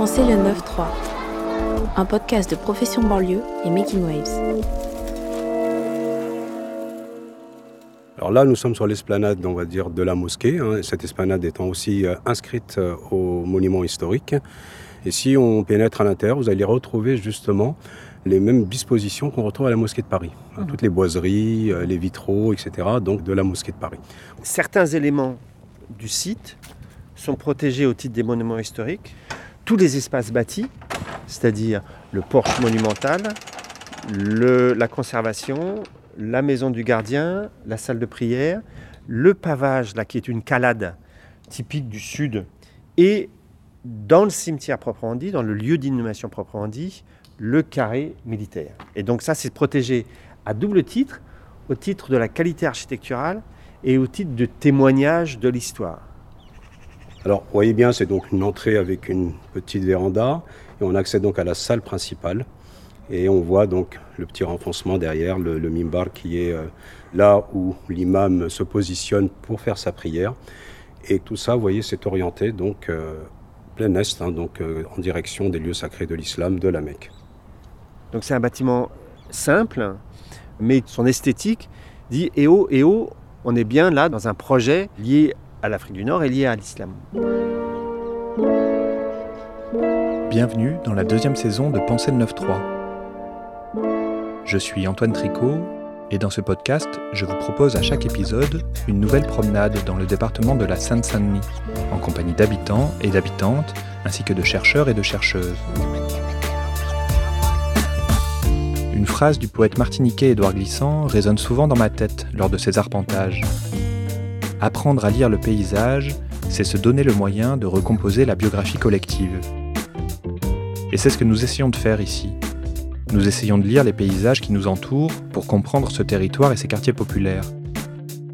Pensez le 9-3, un podcast de Profession Banlieue et Making Waves. Alors là, nous sommes sur l'esplanade, on va dire, de la mosquée, hein, cette esplanade étant aussi euh, inscrite euh, au monument historique. Et si on pénètre à l'intérieur, vous allez retrouver justement les mêmes dispositions qu'on retrouve à la mosquée de Paris. Hein, toutes les boiseries, euh, les vitraux, etc. Donc de la mosquée de Paris. Certains éléments du site sont protégés au titre des monuments historiques. Tous les espaces bâtis, c'est-à-dire le porche monumental, la conservation, la maison du gardien, la salle de prière, le pavage, là, qui est une calade typique du sud, et dans le cimetière proprement dit, dans le lieu d'inhumation proprement dit, le carré militaire. Et donc ça, c'est protégé à double titre, au titre de la qualité architecturale et au titre de témoignage de l'histoire. Alors, vous voyez bien, c'est donc une entrée avec une petite véranda. Et on accède donc à la salle principale. Et on voit donc le petit renfoncement derrière, le, mimbar qui est euh, là où l'imam se positionne pour faire sa prière. Et tout ça, vous voyez, c'est orienté donc euh, plein est, hein, donc euh, en direction des lieux sacrés de l'islam de la Mecque. Donc c'est un bâtiment simple, mais son esthétique dit eh oh, eh oh, on est bien là dans un projet lié à l'Afrique du Nord et lié à l'islam. Bienvenue dans la deuxième saison de Pensée le 9-3. Je suis Antoine Tricot et dans ce podcast, je vous propose à chaque épisode une nouvelle promenade dans le département de la Seine-Saint-Denis, en compagnie d'habitants et d'habitantes, ainsi que de chercheurs et de chercheuses. Une phrase du poète martiniquais Édouard Glissant résonne souvent dans ma tête lors de ces arpentages. Apprendre à lire le paysage, c'est se donner le moyen de recomposer la biographie collective. Et c'est ce que nous essayons de faire ici. Nous essayons de lire les paysages qui nous entourent pour comprendre ce territoire et ses quartiers populaires.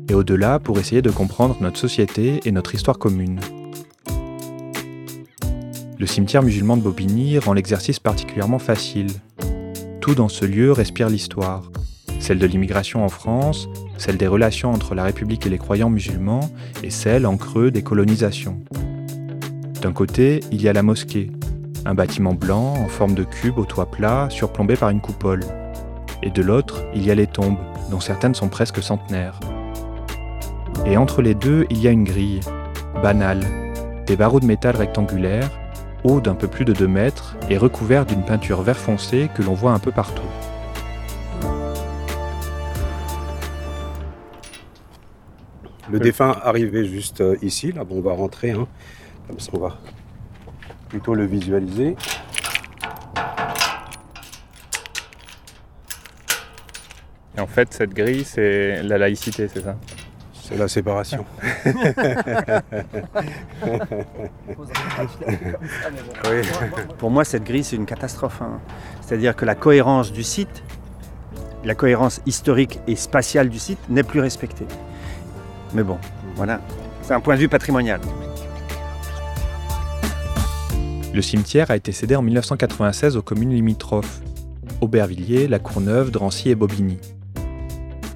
Et au-delà, pour essayer de comprendre notre société et notre histoire commune. Le cimetière musulman de Bobigny rend l'exercice particulièrement facile. Tout dans ce lieu respire l'histoire. Celle de l'immigration en France, celle des relations entre la République et les croyants musulmans, et celle, en creux, des colonisations. D'un côté, il y a la mosquée, un bâtiment blanc en forme de cube au toit plat, surplombé par une coupole. Et de l'autre, il y a les tombes, dont certaines sont presque centenaires. Et entre les deux, il y a une grille, banale, des barreaux de métal rectangulaires, hauts d'un peu plus de 2 mètres et recouverts d'une peinture vert foncé que l'on voit un peu partout. Le défunt arrivé juste euh, ici, là, bon, on va rentrer, hein. comme ça on va plutôt le visualiser. Et en fait, cette grille, c'est la laïcité, c'est ça? C'est la séparation. oui. Pour moi, cette grille, c'est une catastrophe. hein. C'est-à-dire que la cohérence du site, la cohérence historique et spatiale du site n'est plus respectée. Mais bon, voilà. C'est un point de vue patrimonial. Le cimetière a été cédé en 1996 aux communes limitrophes Aubervilliers, La Courneuve, Drancy et Bobigny.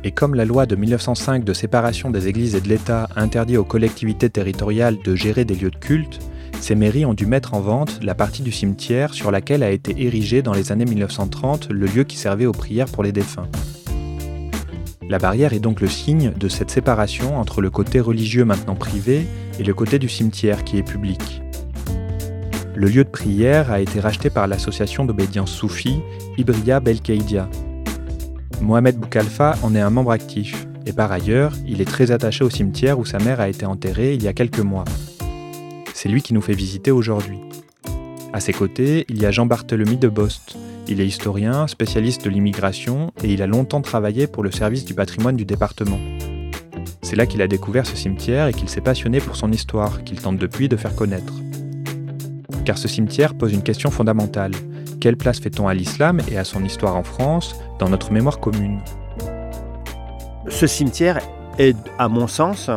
Et comme la loi de 1905 de séparation des églises et de l'État interdit aux collectivités territoriales de gérer des lieux de culte, ces mairies ont dû mettre en vente la partie du cimetière sur laquelle a été érigé dans les années 1930 le lieu qui servait aux prières pour les défunts. La barrière est donc le signe de cette séparation entre le côté religieux maintenant privé et le côté du cimetière qui est public. Le lieu de prière a été racheté par l'association d'obédience soufie Ibriya Belkeidia. Mohamed Boukalfa en est un membre actif, et par ailleurs, il est très attaché au cimetière où sa mère a été enterrée il y a quelques mois. C'est lui qui nous fait visiter aujourd'hui. À ses côtés, il y a Jean-Barthélemy de Bost. Il est historien, spécialiste de l'immigration, et il a longtemps travaillé pour le service du patrimoine du département. C'est là qu'il a découvert ce cimetière et qu'il s'est passionné pour son histoire, qu'il tente depuis de faire connaître. Car ce cimetière pose une question fondamentale. Quelle place fait-on à l'islam et à son histoire en France dans notre mémoire commune? Ce cimetière est, à mon sens,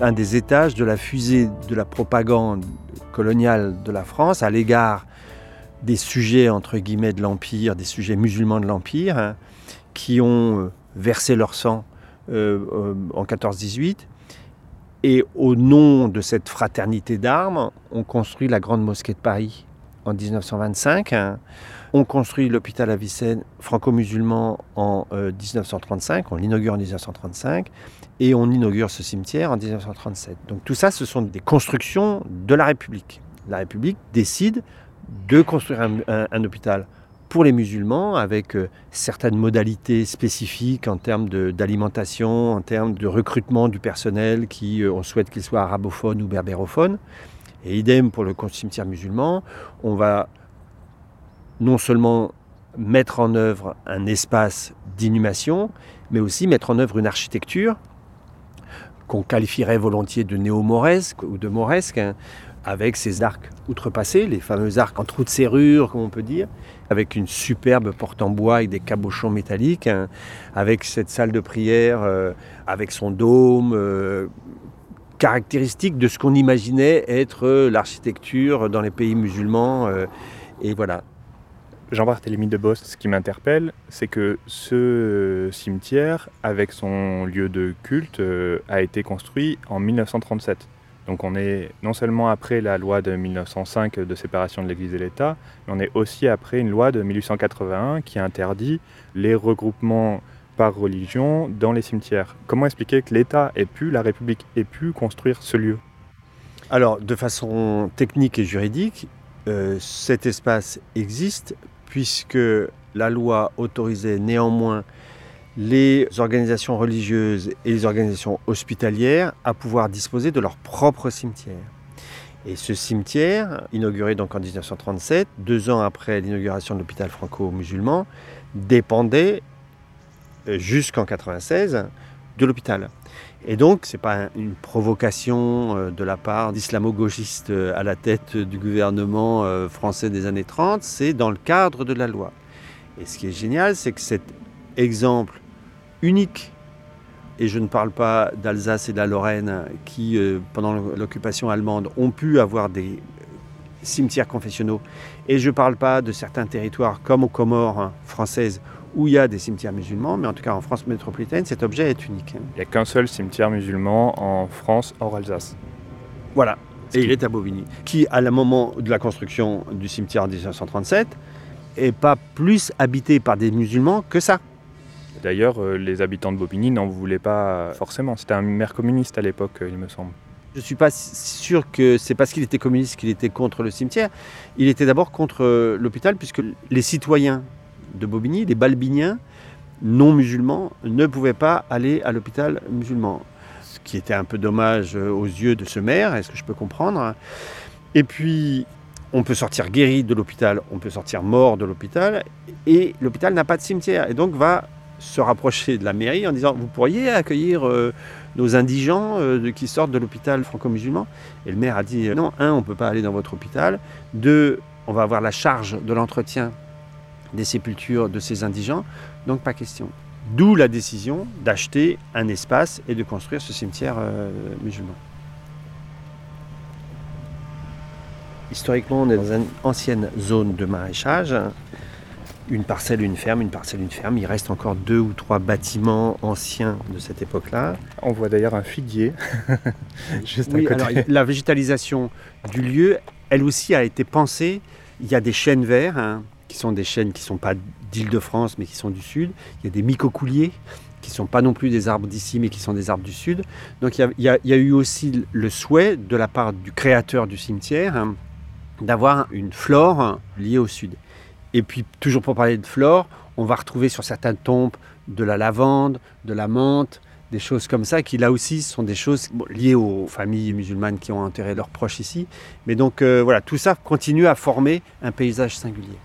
un, des étages de la fusée de la propagande coloniale de la France à l'égard des sujets, entre guillemets, de l'Empire, des sujets musulmans de l'Empire, hein, qui ont euh, versé leur sang euh, euh, en 14-18. Et au nom de cette fraternité d'armes, on construit la grande mosquée de Paris en 1925. On construit l'hôpital Avicenne franco-musulman en 1935, on l'inaugure en 1935 et on inaugure ce cimetière en 1937. Donc tout ça, ce sont des constructions de la République. La République décide de construire un, hôpital pour les musulmans avec euh, certaines modalités spécifiques en termes d'alimentation, en termes de recrutement du personnel qui, euh, on souhaite qu'il soit arabophone ou berbérophone. Et idem pour le cimetière musulman, on va non seulement mettre en œuvre un espace d'inhumation, mais aussi mettre en œuvre une architecture qu'on qualifierait volontiers de néo-mauresque ou de mauresque, hein, avec ses arcs outrepassés, les fameux arcs en trous de serrure, comme on peut dire, avec une superbe porte en bois et des cabochons métalliques, hein, avec cette salle de prière, euh, avec son dôme, euh, caractéristique de ce qu'on imaginait être l'architecture dans les pays musulmans. Euh, et voilà. Jean-Barthélemy de Bost, ce qui m'interpelle, c'est que ce cimetière, avec son lieu de culte, a été construit en 1937. Donc on est non seulement après la loi de 1905 de séparation de l'Église et l'État, mais on est aussi après une loi de 1881 qui interdit les regroupements par religion dans les cimetières. Comment expliquer que l'État ait pu, la République ait pu construire ce lieu? Alors, de façon technique et juridique, euh, cet espace existe puisque la loi autorisait néanmoins les organisations religieuses et les organisations hospitalières à pouvoir disposer de leur propre cimetière. Et ce cimetière, inauguré donc en 1937, deux ans après l'inauguration de l'hôpital franco-musulman, dépendait euh, jusqu'en 1996 de l'hôpital. Et donc, ce n'est pas une provocation euh, de la part d'islamo-gauchistes euh, à la tête du gouvernement français des années 30, c'est dans le cadre de la loi. Et ce qui est génial, c'est que cet exemple unique. Et je ne parle pas d'Alsace et de la Lorraine qui, euh, pendant l'occupation allemande, ont pu avoir des cimetières confessionnaux. Et je ne parle pas de certains territoires comme aux Comores hein, françaises où il y a des cimetières musulmans, mais en tout cas en France métropolitaine, cet objet est unique. Il n'y a qu'un seul cimetière musulman en France hors Alsace. Voilà, et il est à Bobigny, qui à la moment de la construction du cimetière en 1937 est pas plus habité par des musulmans que ça. D'ailleurs, euh, les habitants de Bobigny n'en voulaient pas forcément. C'était un maire communiste à l'époque, euh, il me semble. Je ne suis pas sûr que c'est parce qu'il était communiste qu'il était contre le cimetière. Il était d'abord contre euh, l'hôpital, puisque les citoyens de Bobigny, les balbiniens non musulmans, ne pouvaient pas aller à l'hôpital musulman. Ce qui était un peu dommage aux yeux de ce maire, est-ce que je peux comprendre Et puis, on peut sortir guéri de l'hôpital, on peut sortir mort de l'hôpital, et l'hôpital n'a pas de cimetière, et donc va se rapprocher de la mairie en disant vous pourriez accueillir euh, nos indigents euh, qui sortent de l'hôpital franco-musulman? Et le maire a dit non, un, on ne peut pas aller dans votre hôpital, deux, on va avoir la charge de l'entretien des sépultures de ces indigents, donc pas question. D'où la décision d'acheter un espace et de construire ce cimetière euh, musulman. Historiquement, on est dans une ancienne zone de maraîchage une parcelle, une ferme, une parcelle, une ferme. Il reste encore deux ou trois bâtiments anciens de cette époque-là. On voit d'ailleurs un figuier juste à côté. la végétalisation du lieu, elle aussi a été pensée. Il y a des chênes verts, hein, qui sont des chênes qui ne sont pas d'Île-de-France, mais qui sont du Sud. Il y a des mycocouliers, qui ne sont pas non plus des arbres d'ici, mais qui sont des arbres du Sud. Donc il y, a, eu aussi le souhait de la part du créateur du cimetière hein, d'avoir une flore liée au Sud. Et puis, toujours pour parler de flore, on va retrouver sur certaines tombes de la lavande, de la menthe, des choses comme ça, qui là aussi sont des choses liées aux familles musulmanes qui ont enterré leurs proches ici. Mais donc euh, voilà, tout ça continue à former un paysage singulier.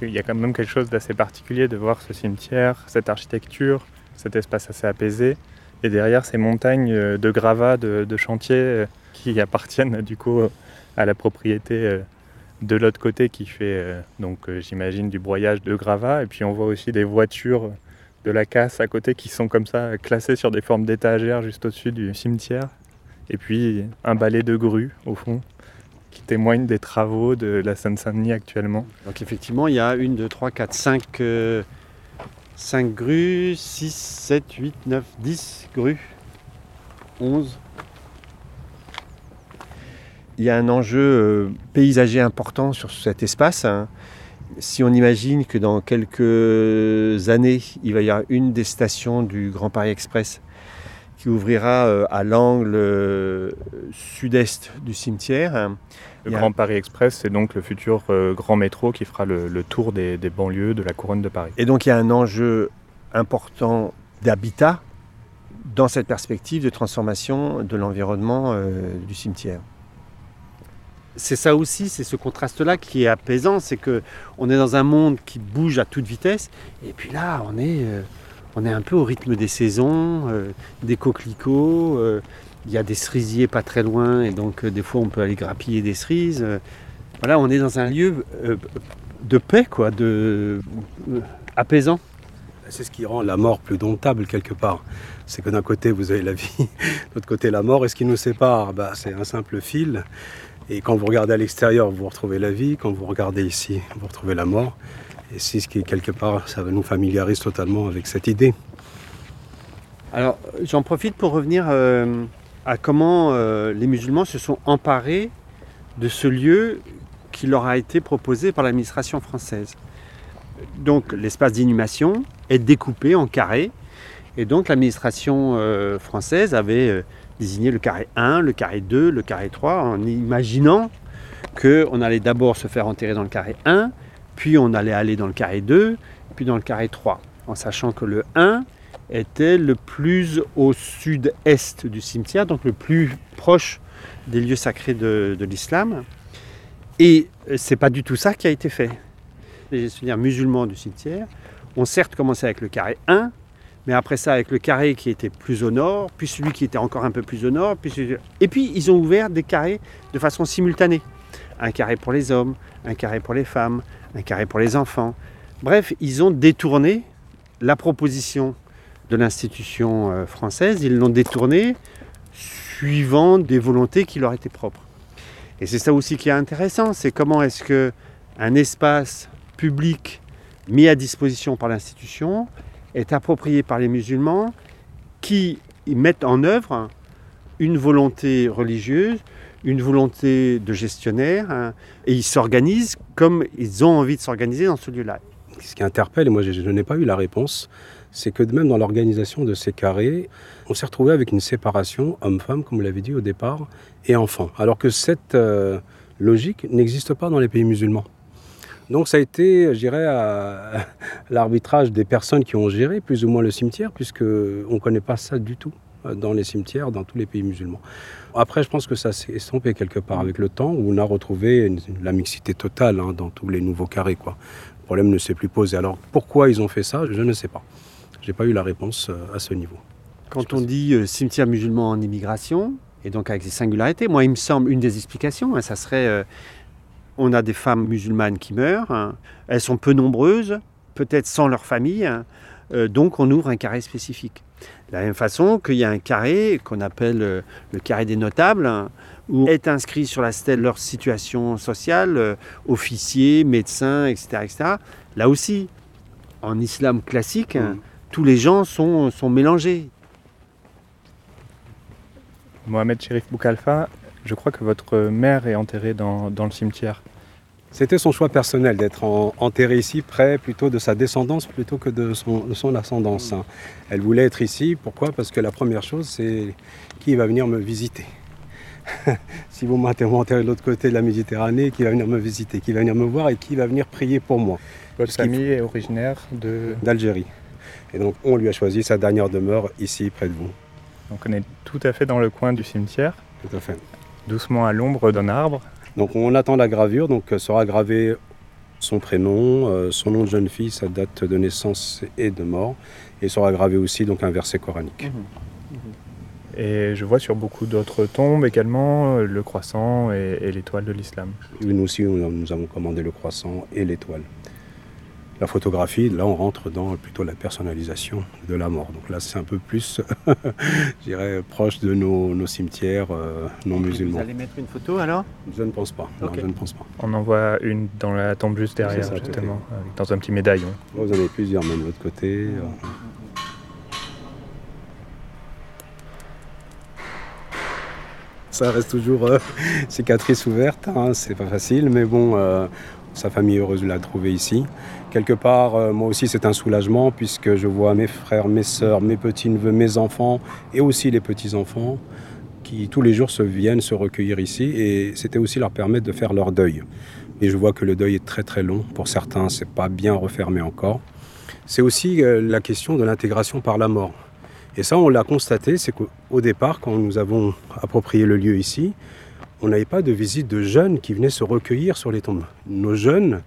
Il y a quand même quelque chose d'assez particulier de voir ce cimetière, cette architecture, cet espace assez apaisé, et derrière ces montagnes euh, de gravats, de, chantiers euh, qui appartiennent du coup à la propriété de l'autre côté qui fait, euh, donc euh, j'imagine, du broyage de gravats. Et puis on voit aussi des voitures de la casse à côté qui sont comme ça classées sur des formes d'étagères juste au-dessus du cimetière. Et puis un balai de grues au fond qui témoigne des travaux de la Seine-Saint-Denis actuellement. Donc effectivement, il y a une, deux, trois, quatre, cinq, euh, cinq grues, 6, 7, 8, 9, 10 grues, 11, Il y a un enjeu euh, paysager important sur cet espace. hein. Si on imagine que dans quelques années, il va y avoir une des stations du Grand Paris Express qui ouvrira euh, à l'angle euh, sud-est du cimetière, hein, Le Grand Paris Express, c'est donc le futur grand métro qui fera le, le tour des, des banlieues de la couronne de Paris. Et donc il y a un enjeu important d'habitat dans cette perspective de transformation de l'environnement euh, du cimetière. C'est ça aussi, c'est ce contraste-là qui est apaisant, c'est que on est dans un monde qui bouge à toute vitesse, et puis là on est, euh, on est un peu au rythme des saisons, euh, des coquelicots, euh, il y a des cerisiers pas très loin, et donc des fois on peut aller grappiller des cerises. voilà, on est dans un lieu de paix, quoi, de apaisant. C'est ce qui rend la mort plus domptable quelque part. C'est que d'un côté vous avez la vie, de l'autre côté la mort. Et ce qui nous sépare, bah, c'est un simple fil. Et quand vous regardez à l'extérieur, vous retrouvez la vie. Quand vous regardez ici, vous retrouvez la mort. Et c'est ce qui, quelque part, ça nous familiarise totalement avec cette idée. Alors, j'en profite pour revenir euh, à comment euh, les musulmans se sont emparés de ce lieu qui leur a été proposé par l'administration française. Donc, l'espace d'inhumation est découpé en carrés, et donc l'administration euh, française avait désigné le carré 1, le carré 2, le carré 3, en imaginant qu'on allait d'abord se faire enterrer dans le carré 1, puis on allait aller dans le carré 2, puis dans le carré 3, en sachant que le 1 était le plus au sud-est du cimetière, donc le plus proche des lieux sacrés de, l'islam. Et c'est pas du tout ça qui a été fait. Les musulmans du cimetière ont certes commencé avec le carré 1, mais après ça avec le carré qui était plus au nord, puis celui qui était encore un peu plus au nord, puis celui- et puis ils ont ouvert des carrés de façon simultanée. Un carré pour les hommes, un carré pour les femmes, un carré pour les enfants. Bref, ils ont détourné la proposition de l'institution euh, française, ils l'ont détournée suivant des volontés qui leur étaient propres. Et c'est ça aussi qui est intéressant, c'est comment est-ce que un espace public mis à disposition par l'institution est approprié par les musulmans qui mettent en œuvre une volonté religieuse, une volonté de gestionnaire, hein, et ils s'organisent comme ils ont envie de s'organiser dans ce lieu-là. Ce qui interpelle, et moi je, n'ai pas eu la réponse, c'est que même dans l'organisation de ces carrés, on s'est retrouvé avec une séparation homme-femme, comme vous l'avez dit au départ, et enfants. Alors que cette euh, logique n'existe pas dans les pays musulmans. Donc ça a été, je dirais, à, l'arbitrage des personnes qui ont géré plus ou moins le cimetière, puisque on ne connaît pas ça du tout euh, dans les cimetières, dans tous les pays musulmans. Après, je pense que ça s'est estompé quelque part avec le temps, où on a retrouvé une- la mixité totale hein, dans tous les nouveaux carrés. Quoi. Le problème ne s'est plus posé. Alors pourquoi ils ont fait ça, je ne sais pas. J'ai pas eu la réponse euh, à ce niveau. Quand on dit euh, cimetière musulman en immigration, et donc avec des singularités, moi il me semble une des explications, hein, ça serait euh, on a des femmes musulmanes qui meurent, hein, elles sont peu nombreuses, peut-être sans leur famille, hein, euh, donc on ouvre un carré spécifique. De la même façon qu'il y a un carré qu'on appelle euh, le carré des notables, hein, où est inscrit sur la stèle leur situation sociale, euh, officiers, médecins, etc., etc. Là aussi, en islam classique, tous les gens sont, sont mélangés. Mohamed Sherif Boukalfa, je crois que votre mère est enterrée dans, dans le cimetière. C'était son choix personnel d'être en- enterrée ici, près plutôt de sa descendance plutôt que de son, de son ascendance. hein. Elle voulait être ici, pourquoi? Parce que la première chose, c'est qui va venir me visiter. si vous m'enterrez de l'autre côté de la Méditerranée, qui va venir me visiter, qui va venir me voir et qui va venir prier pour moi, Votre famille est originaire de... d'Algérie. Et donc on lui a choisi sa dernière demeure ici, près de vous. Donc on est tout à fait dans le coin du cimetière, Tout à fait. Doucement à l'ombre d'un arbre. Donc on attend la gravure, donc euh, sera gravé son prénom, euh, son nom de jeune fille, sa date de naissance et de mort, et sera gravé aussi donc un verset coranique. Et je vois sur beaucoup d'autres tombes également euh, le croissant et, et l'étoile de l'islam. Et Nous aussi, nous avons commandé le croissant et l'étoile. La photographie, là, on rentre dans plutôt la personnalisation de la mort. Donc là, c'est un peu plus, je dirais, proche de nos, nos cimetières euh, non Vous musulmans. allez mettre une photo alors? Je ne pense pas. Non, je ne pense pas. On en voit une dans la tombe juste derrière, ça, justement, avec- dans un petit médaillon. Vous en avez plusieurs, même de l'autre côté. euh. ça reste toujours euh, cicatrice ouverte, hein, c'est pas facile, mais bon, euh, sa famille est heureuse de la trouver ici. Quelque part, euh, moi aussi, c'est un soulagement puisque je vois mes frères, mes sœurs, mes petits-neveux, mes enfants et aussi les petits-enfants qui tous les jours se viennent se recueillir ici et c'était aussi leur permettre de faire leur deuil. Et je vois que le deuil est très très long. Pour certains, c'est pas bien refermé encore. C'est aussi euh, la question de l'intégration par la mort. Et ça, on l'a constaté, c'est qu'au départ, quand nous avons approprié le lieu ici, on n'avait pas de visite de jeunes qui venaient se recueillir sur les tombes. Nos jeunes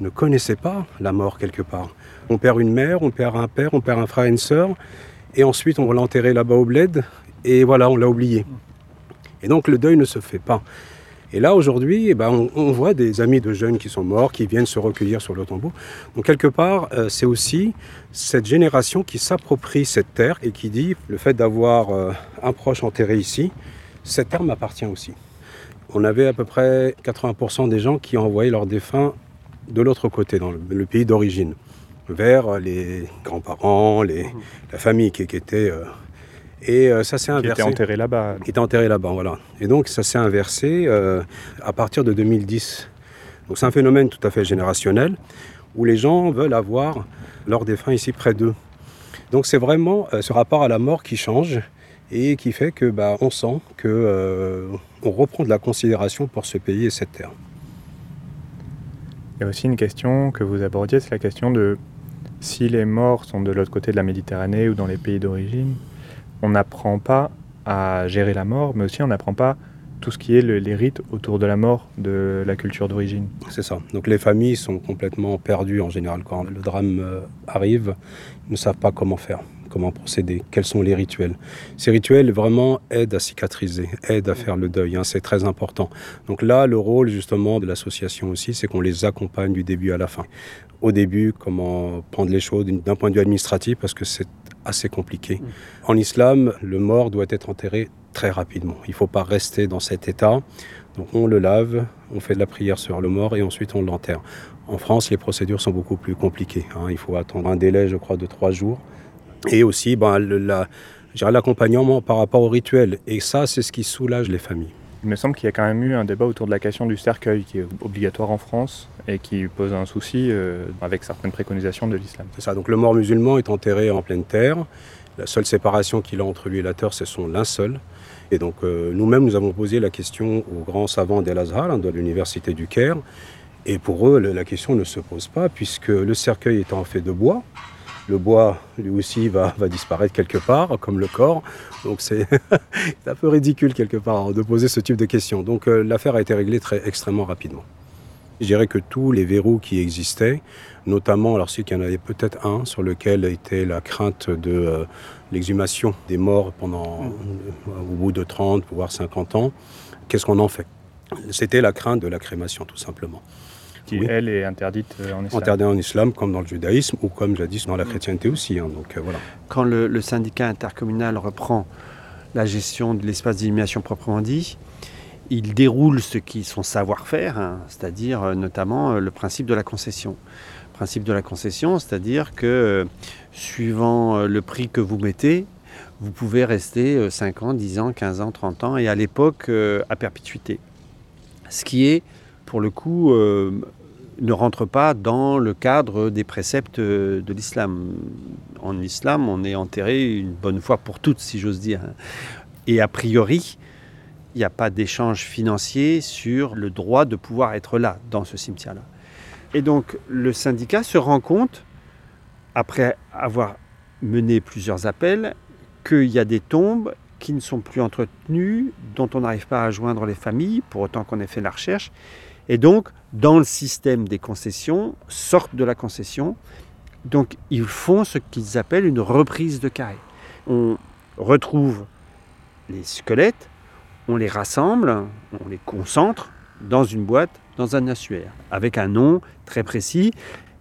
ne connaissaient pas la mort quelque part. On perd une mère, on perd un père, on perd un frère et une sœur, et ensuite on va l'enterrer là-bas au bled, et voilà, on l'a oublié. Et donc le deuil ne se fait pas. Et là, aujourd'hui, eh ben, on, on voit des amis de jeunes qui sont morts, qui viennent se recueillir sur le tombeau. Donc, quelque part, euh, c'est aussi cette génération qui s'approprie cette terre et qui dit le fait d'avoir euh, un proche enterré ici, cette terre m'appartient aussi. On avait à peu près 80% des gens qui envoyaient leurs défunts de l'autre côté, dans le, le pays d'origine, vers les grands-parents, les, la famille qui, qui était. euh, et euh, ça s'est Qui inversé était enterré là-bas. qui était enterré là-bas, voilà. Et donc ça s'est inversé euh, à partir de 2010. Donc c'est un phénomène tout à fait générationnel où les gens veulent avoir leurs défunts ici près d'eux. Donc c'est vraiment ce rapport à la mort qui change et qui fait que bah, on sent que euh, on reprend de la considération pour ce pays et cette terre. Il y a aussi une question que vous abordiez, c'est la question de si les morts sont de l'autre côté de la Méditerranée ou dans les pays d'origine, on n'apprend pas à gérer la mort, mais aussi on n'apprend pas tout ce qui est le- les rites autour de la mort de la culture d'origine. C'est ça. Donc les familles sont complètement perdues en général quand le drame euh, arrive. Ils ne savent pas comment faire, comment procéder, quels sont les rituels. Ces rituels vraiment aident à cicatriser, aident à faire le deuil. hein, c'est très important. Donc là, le rôle justement de l'association aussi, c'est qu'on les accompagne du début à la fin. Au début, comment prendre les choses d'un point de vue administratif, parce que c'est assez compliqué. En islam, le mort doit être enterré très rapidement. Il ne faut pas rester dans cet état. Donc on le lave, on fait de la prière sur le mort et ensuite on l'enterre. En France, les procédures sont beaucoup plus compliquées. hein. Il faut attendre un délai, je crois, de trois jours. Et aussi ben, la- l'accompagnement par rapport au rituel. Et ça, c'est ce qui soulage les familles. Il me semble qu'il y a quand même eu un débat autour de la question du cercueil qui est obligatoire en France et qui pose un souci euh, avec certaines préconisations de l'islam. C'est ça. Donc le mort musulman est enterré en pleine terre. La seule séparation qu'il a entre lui et la terre, c'est son linceul. Et donc euh, nous-mêmes, nous avons posé la question aux grands savants d'El-Azhar, hein, de l'université du Caire. Et pour eux, la question ne se pose pas, puisque le cercueil étant fait de bois, le bois, lui aussi, va, disparaître quelque part, comme le corps. Donc c'est un peu ridicule quelque part hein, de poser ce type de questions. Donc euh, l'affaire a été réglée très extrêmement rapidement. Je dirais que tous les verrous qui existaient, notamment, alors y en avait peut-être un sur lequel était la crainte de euh, l'exhumation des morts pendant, au bout de 30, voire 50 ans, qu'est-ce qu'on en fait? C'était la crainte de la crémation, tout simplement. Qui Oui. elle est interdite euh, en islam. En islam, comme dans le judaïsme, ou comme jadis dans la chrétienté aussi. hein. donc euh, voilà. Quand le, le syndicat intercommunal reprend la gestion de l'espace d'illumination proprement dit, il déroule ce qui est son savoir-faire, hein, c'est-à-dire euh, notamment euh, le principe de la concession. Principe de la concession, c'est-à-dire que euh, suivant euh, le prix que vous mettez, vous pouvez rester euh, 5 ans, 10 ans, 15 ans, 30 ans, et à l'époque euh, à perpétuité. Ce qui est, pour le coup, euh, ne rentre pas dans le cadre des préceptes euh, de l'islam. En islam, on est enterré une bonne fois pour toutes, si j'ose dire. Et a priori, il n'y a pas d'échange financier sur le droit de pouvoir être là, dans ce cimetière-là. Et donc, le syndicat se rend compte, après avoir mené plusieurs appels, qu'il y a des tombes qui ne sont plus entretenues, dont on n'arrive pas à joindre les familles, pour autant qu'on ait fait la recherche. Et donc, dans le système des concessions, sortent de la concession. Donc, ils font ce qu'ils appellent une reprise de carré. On retrouve les squelettes, on les rassemble, on les concentre dans une boîte, dans un ossuaire, avec un nom très précis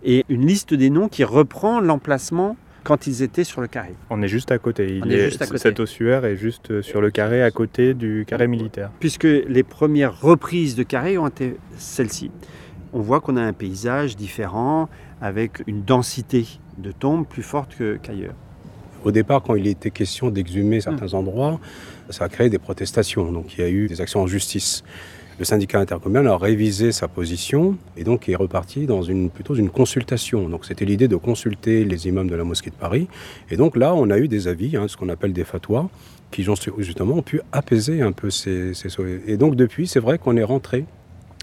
et une liste des noms qui reprend l'emplacement quand ils étaient sur le carré. On est juste à côté. Il On est juste à côté. Cet ossuaire est juste euh, sur le carré à côté du carré militaire. puisque les premières reprises de carré ont été celles-ci. On voit qu'on a un paysage différent, avec une densité de tombes plus forte qu'ailleurs. Au départ, quand il était question d'exhumer certains endroits, ça a créé des protestations. Donc il y a eu des actions en justice. Le syndicat intercommunal a révisé sa position et donc est reparti dans une, plutôt une consultation. Donc c'était l'idée de consulter les imams de la mosquée de Paris. Et donc là, on a eu des avis, hein, ce qu'on appelle des fatwas, qui justement ont pu apaiser un peu ces... ces... Et donc depuis, c'est vrai qu'on est rentré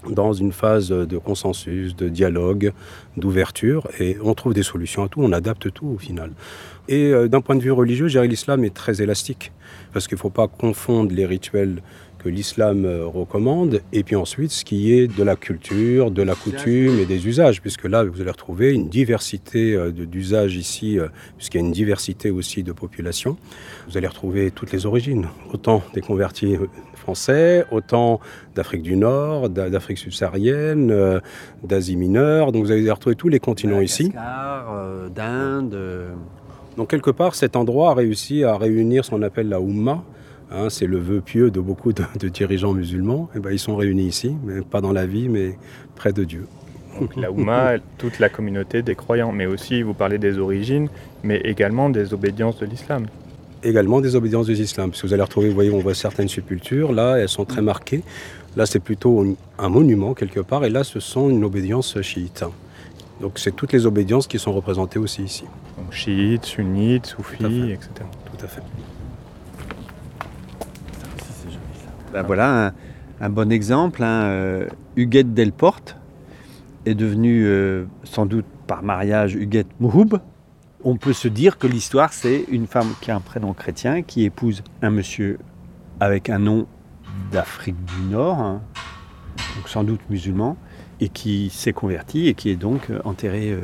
dans une phase de consensus, de dialogue, d'ouverture, et on trouve des solutions à tout, on adapte tout au final. Et euh, d'un point de vue religieux, l'islam est très élastique, parce qu'il ne faut pas confondre les rituels que l'islam euh, recommande, et puis ensuite ce qui est de la culture, de la coutume et des usages, puisque là vous allez retrouver une diversité euh, d'usages ici, euh, puisqu'il y a une diversité aussi de population. Vous allez retrouver toutes les origines, autant des convertis français, autant d'Afrique du Nord, d'Afrique subsaharienne, d'Asie mineure, donc vous allez retrouver tous les continents ici. d'Inde. Donc quelque part, cet endroit a réussi à réunir ce qu'on appelle la Oumma, Hein, c'est le vœu pieux de beaucoup de, dirigeants musulmans. Et eh ben, ils sont réunis ici, mais pas dans la vie, mais près de Dieu. Donc la Oumma, toute la communauté des croyants, mais aussi vous parlez des origines, mais également des obédiences de l'islam. Également des obédiences de l'islam, parce que vous allez retrouver, vous voyez, on voit certaines sépultures, là, elles sont très marquées. Là, c'est plutôt un monument quelque part, et là, ce sont une obédience chiite. Donc c'est toutes les obédiences qui sont représentées aussi ici. Donc chiites, sunnites, soufis, etc. Tout à fait. Ben voilà un, bon exemple. Hein, euh, Huguette Delporte est devenue euh, sans doute par mariage Huguette Mouhoub. On peut se dire que l'histoire, c'est une femme qui a un prénom chrétien, qui épouse un monsieur avec un nom d'Afrique du Nord, hein, donc sans doute musulman, et qui s'est converti et qui est donc euh, enterré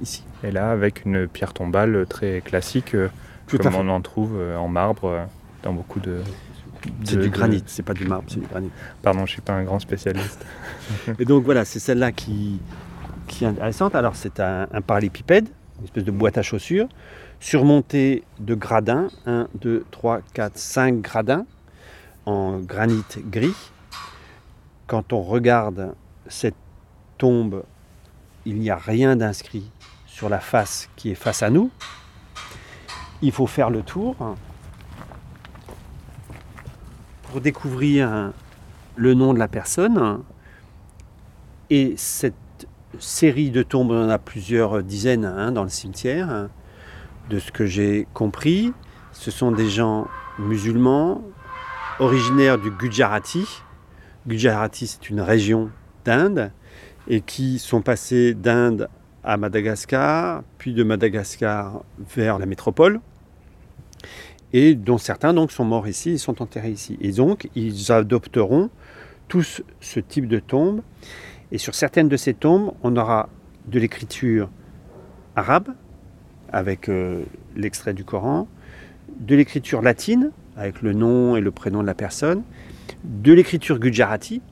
ici. Et là, avec une pierre tombale très classique, comme on en trouve en marbre dans beaucoup de, c'est du granit, c'est pas du marbre, c'est du granit. Pardon, je suis pas un grand spécialiste. et donc voilà, c'est celle-là qui, qui est intéressante. Alors c'est un, un parallépipède, une espèce de boîte à chaussures, surmontée de gradins, 1, 2, 3, 4, 5 gradins en granit gris. Quand on regarde cette tombe, il n'y a rien d'inscrit sur la face qui est face à nous. Il faut faire le tour pour découvrir le nom de la personne. Et cette série de tombes, on en a plusieurs dizaines hein, dans le cimetière. De ce que j'ai compris, ce sont des gens musulmans originaires du Gujarati. Gujarati, c'est une région d'Inde et qui sont passés d'Inde à Madagascar, puis de Madagascar vers la métropole et dont certains donc sont morts ici et sont enterrés ici. Et donc ils adopteront tous ce type de tombe. Et sur certaines de ces tombes, on aura de l'écriture arabe, avec euh, l'extrait du Coran, de l'écriture latine, avec le nom et le prénom de la personne, de l'écriture gujarati,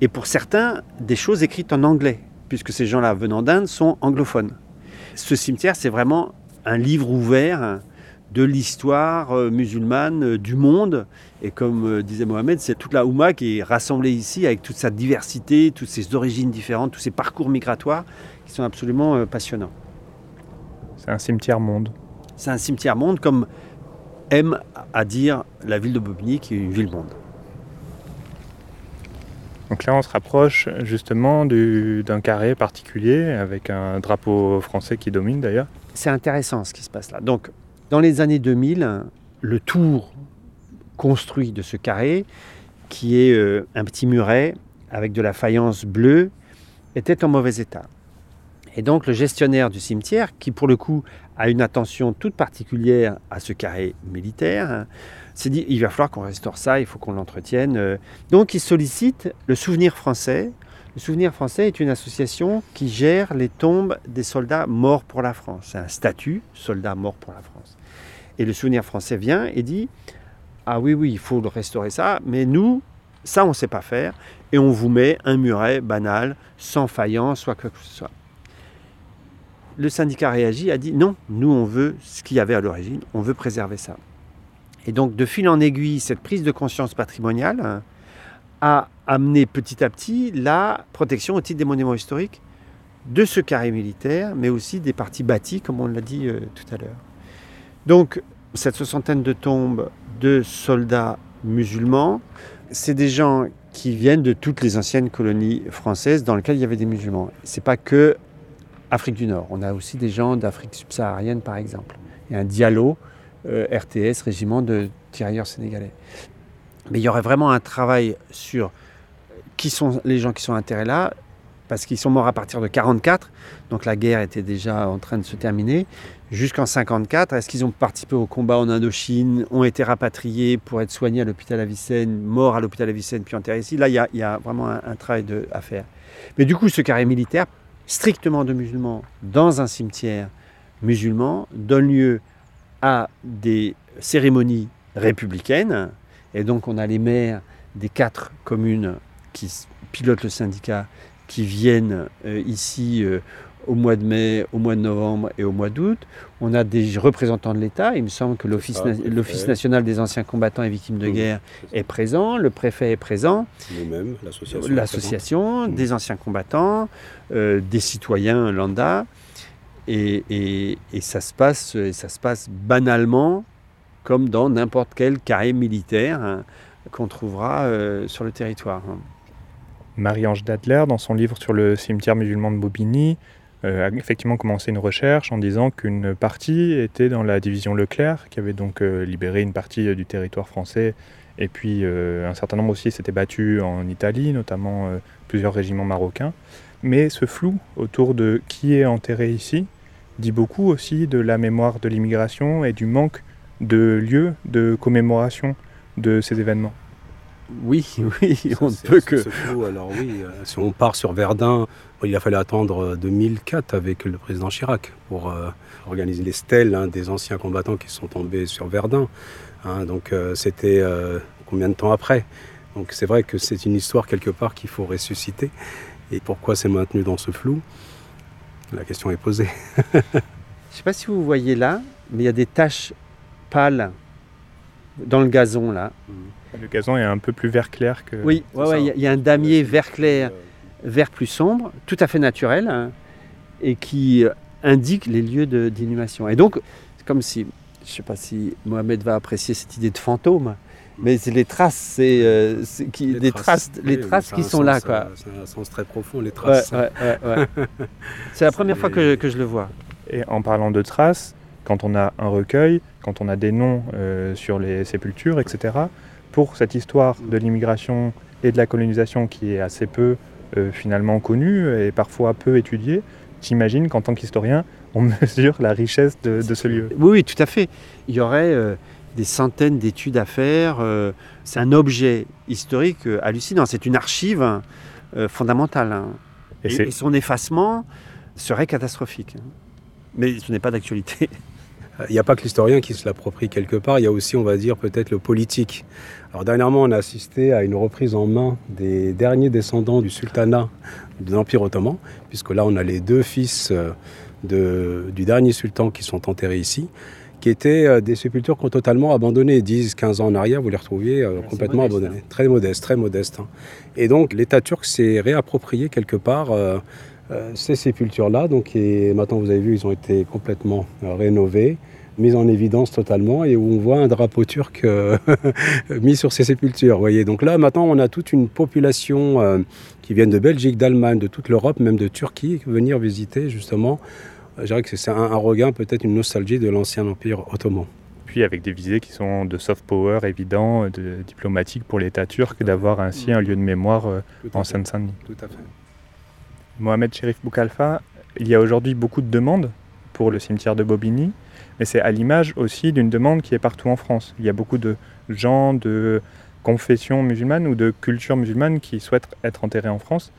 et pour certains, des choses écrites en anglais, puisque ces gens-là venant d'Inde sont anglophones. Ce cimetière, c'est vraiment un livre ouvert de l'histoire euh, musulmane euh, du monde. Et comme euh, disait Mohamed, c'est toute la Oumma qui est rassemblée ici avec toute sa diversité, toutes ses origines différentes, tous ses parcours migratoires qui sont absolument passionnants. C'est un cimetière monde. C'est un cimetière monde comme aime à dire la ville de Bobigny qui est une ville monde. Donc là, on se rapproche justement d'un carré particulier avec un drapeau français qui domine d'ailleurs. C'est intéressant ce qui se passe là. Donc, dans les années 2000, le tour construit de ce carré, qui est euh, un petit muret avec de la faïence bleue, était en mauvais état. Et donc le gestionnaire du cimetière, qui pour le coup a une attention toute particulière à ce carré militaire, s'est dit il va falloir qu'on restaure ça, il faut qu'on l'entretienne. Donc il sollicite le Souvenir français. Le Souvenir français est une association qui gère les tombes des soldats morts pour la France. C'est un statut, soldat mort pour la France. Et le souvenir français vient et dit Ah oui, oui, il faut restaurer ça, mais nous, ça, on ne sait pas faire, et on vous met un muret banal, sans faïence, soit quoi que ce soit. Le syndicat réagit, a dit non, nous on veut ce qu'il y avait à l'origine, on veut préserver ça. Et donc de fil en aiguille, cette prise de conscience patrimoniale hein, a amené petit à petit la protection au titre des monuments historiques de ce carré militaire, mais aussi des parties bâties, comme on l'a dit euh, tout à l'heure. Donc, cette soixantaine de tombes de soldats musulmans, c'est des gens qui viennent de toutes les anciennes colonies françaises dans lesquelles il y avait des musulmans. C'est pas que Afrique du Nord. On a aussi des gens d'Afrique subsaharienne, par exemple. Il y a un Diallo, euh, RTS, régiment de tirailleurs sénégalais. Mais il y aurait vraiment un travail sur qui sont les gens qui sont intéressés là, parce qu'ils sont morts à partir de 44, donc la guerre était déjà en train de se terminer. Jusqu'en 54, est-ce qu'ils ont participé au combat en Indochine, ont été rapatriés pour être soignés à l'hôpital Avicenne, morts à l'hôpital Avicenne, puis enterrés ici? Là, il y a, vraiment un, travail à faire. Mais du coup, ce carré militaire, strictement de musulmans, dans un cimetière musulman, donne lieu à des cérémonies républicaines. Et donc, on a les maires des quatre communes qui pilotent le syndicat qui viennent euh, ici euh, au mois de mai, au mois de novembre et au mois d'août. On a des représentants de l'État. Il me semble que l'Office national des anciens combattants et victimes de guerre est présent, le préfet est présent. Nous-mêmes, l'association. L'association des anciens combattants, euh, des citoyens lambda. Et, et, ça se passe, ça se passe banalement comme dans n'importe quel carré militaire hein, qu'on trouvera sur le territoire. Marie-Ange Dadler, dans son livre sur le cimetière musulman de Bobigny, euh, a effectivement commencé une recherche en disant qu'une partie était dans la division Leclerc, qui avait donc euh, libéré une partie euh, du territoire français, et puis un certain nombre aussi s'était battu en Italie, notamment plusieurs régiments marocains. Mais ce flou autour de qui est enterré ici dit beaucoup aussi de la mémoire de l'immigration et du manque de lieux de commémoration de ces événements. Oui, oui, on ne peut que. alors oui, euh, si on part sur Verdun, il a fallu attendre 2004 avec le président Chirac pour euh, organiser les stèles hein, des anciens combattants qui sont tombés sur Verdun. Hein. donc euh, c'était combien de temps après? Donc c'est vrai que c'est une histoire quelque part qu'il faut ressusciter. Et pourquoi c'est maintenu dans ce flou? La question est posée. Je ne sais pas si vous voyez là, mais il y a des taches pâles dans le gazon là. Mmh. Le gazon est un peu plus vert clair que. Oui, il y, a un damier vert clair, vert plus sombre, tout à fait naturel, hein, et qui euh, indique les lieux d'inhumation. Et donc, c'est comme si, je ne sais pas si Mohamed va apprécier cette idée de fantôme, mais c'est les traces, c'est euh, qui, les, traces, les traces qui sont là, quoi. C'est un sens très profond, les traces. c'est la première fois que, que, je le vois. Et en parlant de traces, quand on a un recueil, quand on a des noms euh, sur les sépultures, etc pour cette histoire de l'immigration et de la colonisation qui est assez peu euh, finalement connue et parfois peu étudiée, j'imagine qu'en tant qu'historien, on mesure la richesse de, ce lieu. Oui, oui, tout à fait. Il y aurait euh, des centaines d'études à faire. Euh, c'est un objet historique hallucinant. C'est une archive fondamentale. Hein. et, son effacement serait catastrophique. Mais ce n'est pas d'actualité. Il n'y a pas que l'historien qui se l'approprie quelque part, il y a aussi, on va dire, peut-être le politique. Alors dernièrement, on a assisté à une reprise en main des derniers descendants du sultanat de l'Empire ottoman, puisque là, on a les deux fils euh, de, du dernier sultan qui sont enterrés ici, qui étaient euh, des sépultures qui ont totalement abandonnées. 10, 15 ans en arrière, vous les retrouviez euh, complètement abandonnées. Hein. Très modestes, très modestes. Hein. Et donc, l'État turc s'est réapproprié quelque part ces sépultures-là. Donc, et maintenant, vous avez vu, ils ont été complètement rénovés mise en évidence totalement et où on voit un drapeau turc euh, mis sur ces sépultures. Voyez. Donc là, maintenant, on a toute une population euh, qui vient de Belgique, d'Allemagne, de toute l'Europe, même de Turquie, venir visiter justement. Je dirais que c'est un, un, regain, peut-être une nostalgie de l'ancien empire ottoman. Puis avec des visées qui sont de soft power évident, de, diplomatique pour l'État turc, d'avoir ainsi un lieu de mémoire euh, en Seine-Saint-Denis. Tout à fait. Mohamed Sherif Boukalfa, il y a aujourd'hui beaucoup de demandes pour le cimetière de Bobigny. Mais c'est à l'image aussi d'une demande qui est partout en France. Il y a beaucoup de gens de confession musulmane ou de culture musulmane qui souhaitent être enterrés en France.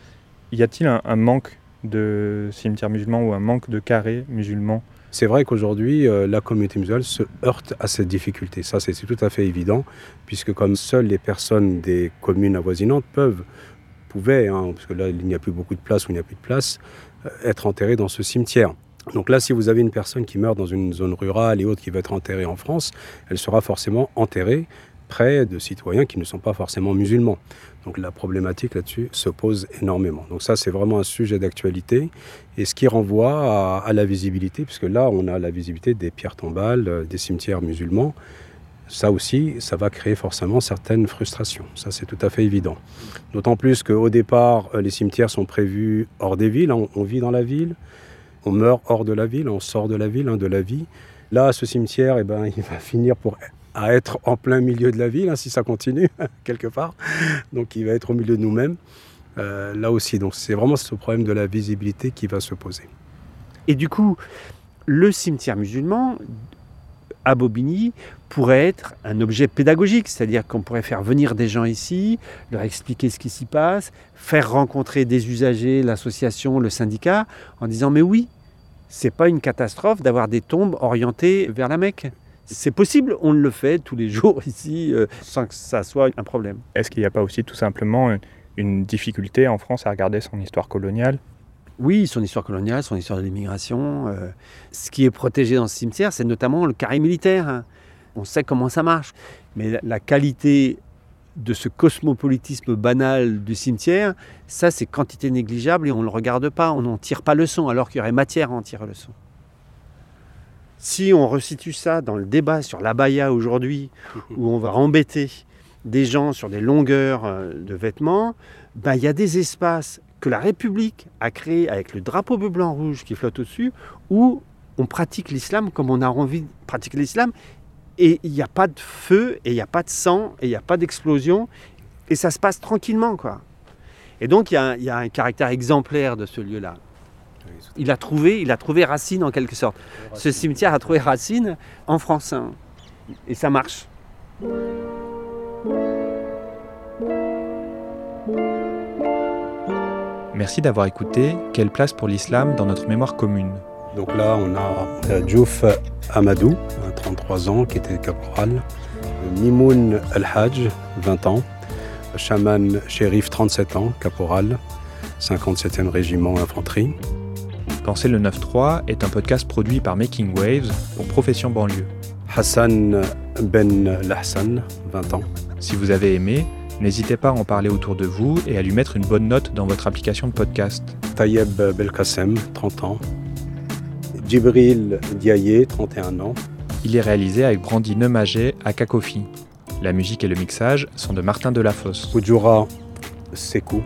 Y a-t-il un, manque de cimetières musulmans ou un manque de carrés musulmans c'est vrai qu'aujourd'hui, euh, la communauté musulmane se heurte à cette difficulté. Ça, c'est tout à fait évident, puisque comme seules les personnes des communes avoisinantes peuvent, pouvaient, hein, parce que là, il n'y a plus beaucoup de place ou il n'y a plus de place, euh, être enterrées dans ce cimetière. Donc là, si vous avez une personne qui meurt dans une zone rurale et autre qui va être enterrée en France, elle sera forcément enterrée près de citoyens qui ne sont pas forcément musulmans. Donc la problématique là-dessus se pose énormément. Donc ça, c'est vraiment un sujet d'actualité et ce qui renvoie à, la visibilité, puisque là, on a la visibilité des pierres tombales, euh, des cimetières musulmans. Ça aussi, ça va créer forcément certaines frustrations. Ça, c'est tout à fait évident. D'autant plus qu'au départ, euh, les cimetières sont prévus hors des villes. On, vit dans la ville, on meurt hors de la ville, on sort de la ville, hein, de la vie. Là, ce cimetière, eh ben, il va finir pour à être en plein milieu de la ville, hein, si ça continue, quelque part. Donc il va être au milieu de nous-mêmes. Euh, là aussi, donc c'est vraiment ce problème de la visibilité qui va se poser. Et du coup, le cimetière musulman à Bobigny pourrait être un objet pédagogique, c'est-à-dire qu'on pourrait faire venir des gens ici, leur expliquer ce qui s'y passe, faire rencontrer des usagers, l'association, le syndicat, en disant mais oui, c'est pas une catastrophe d'avoir des tombes orientées vers la Mecque. C'est possible, on le fait tous les jours ici euh, sans que ça soit un problème. Est-ce qu'il n'y a pas aussi tout simplement une difficulté en France à regarder son histoire coloniale oui, son histoire coloniale, son histoire de l'immigration. Euh, ce qui est protégé dans ce cimetière, c'est notamment le carré militaire. Hein. On sait comment ça marche. Mais la qualité de ce cosmopolitisme banal du cimetière, ça c'est quantité négligeable et on ne le regarde pas, on n'en tire pas leçon, alors qu'il y aurait matière à en tirer leçon. Si on resitue ça dans le débat sur l'abaya aujourd'hui, où on va embêter des gens sur des longueurs euh, de vêtements, ben, il y a des espaces que la République a créés avec le drapeau bleu blanc rouge qui flotte au-dessus, où on pratique l'islam comme on a envie de pratiquer l'islam, et il n'y a pas de feu, et il n'y a pas de sang, et il n'y a pas d'explosion, et ça se passe tranquillement. quoi. Et donc il y, y, a un caractère exemplaire de ce lieu-là. Il a trouvé, il a trouvé racine en quelque sorte. Ce cimetière a trouvé racine en France. Hein. Et ça marche. Merci d'avoir écouté Quelle place pour l'islam dans notre mémoire commune Donc là, on a euh, Djouf Amadou, 33 ans, qui était caporal. Mimoun El-Hajj, 20 ans. Shaman Sherif, 37 ans, caporal. 57e régiment infanterie. Penser le 9-3 est un podcast produit par Making Waves pour Profession Banlieue. Hassan Ben Lahsan, 20 ans. Si vous avez aimé, n'hésitez pas à en parler autour de vous et à lui mettre une bonne note dans votre application de podcast. Tayeb Belkacem, 30 ans. Djibril Diaye, 31 ans. Il est réalisé avec Brandy Nemagé à Kakofi. La musique et le mixage sont de Martin Delafosse. Oudjoura Sekou,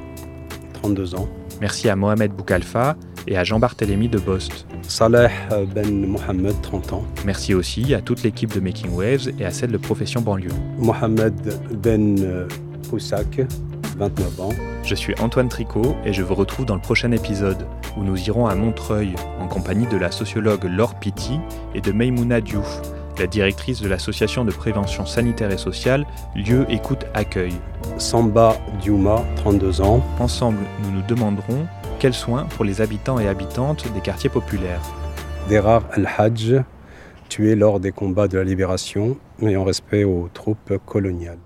32 ans. Merci à Mohamed Boukalfa et à Jean-Barthélemy de Bost. Saleh Ben Mohamed, 30 ans. Merci aussi à toute l'équipe de Making Waves et à celle de Profession Banlieue. Mohamed Ben Poussak, 29 ans. Je suis Antoine Tricot et je vous retrouve dans le prochain épisode où nous irons à Montreuil en compagnie de la sociologue Laure Pitti et de Meimouna Diouf, la directrice de l'association de prévention sanitaire et sociale Lieu Écoute Accueil. Samba Diouma, 32 ans. Ensemble, nous nous demanderons quels soins pour les habitants et habitantes des quartiers populaires Derar al-Hajj, tué lors des combats de la libération et en respect aux troupes coloniales.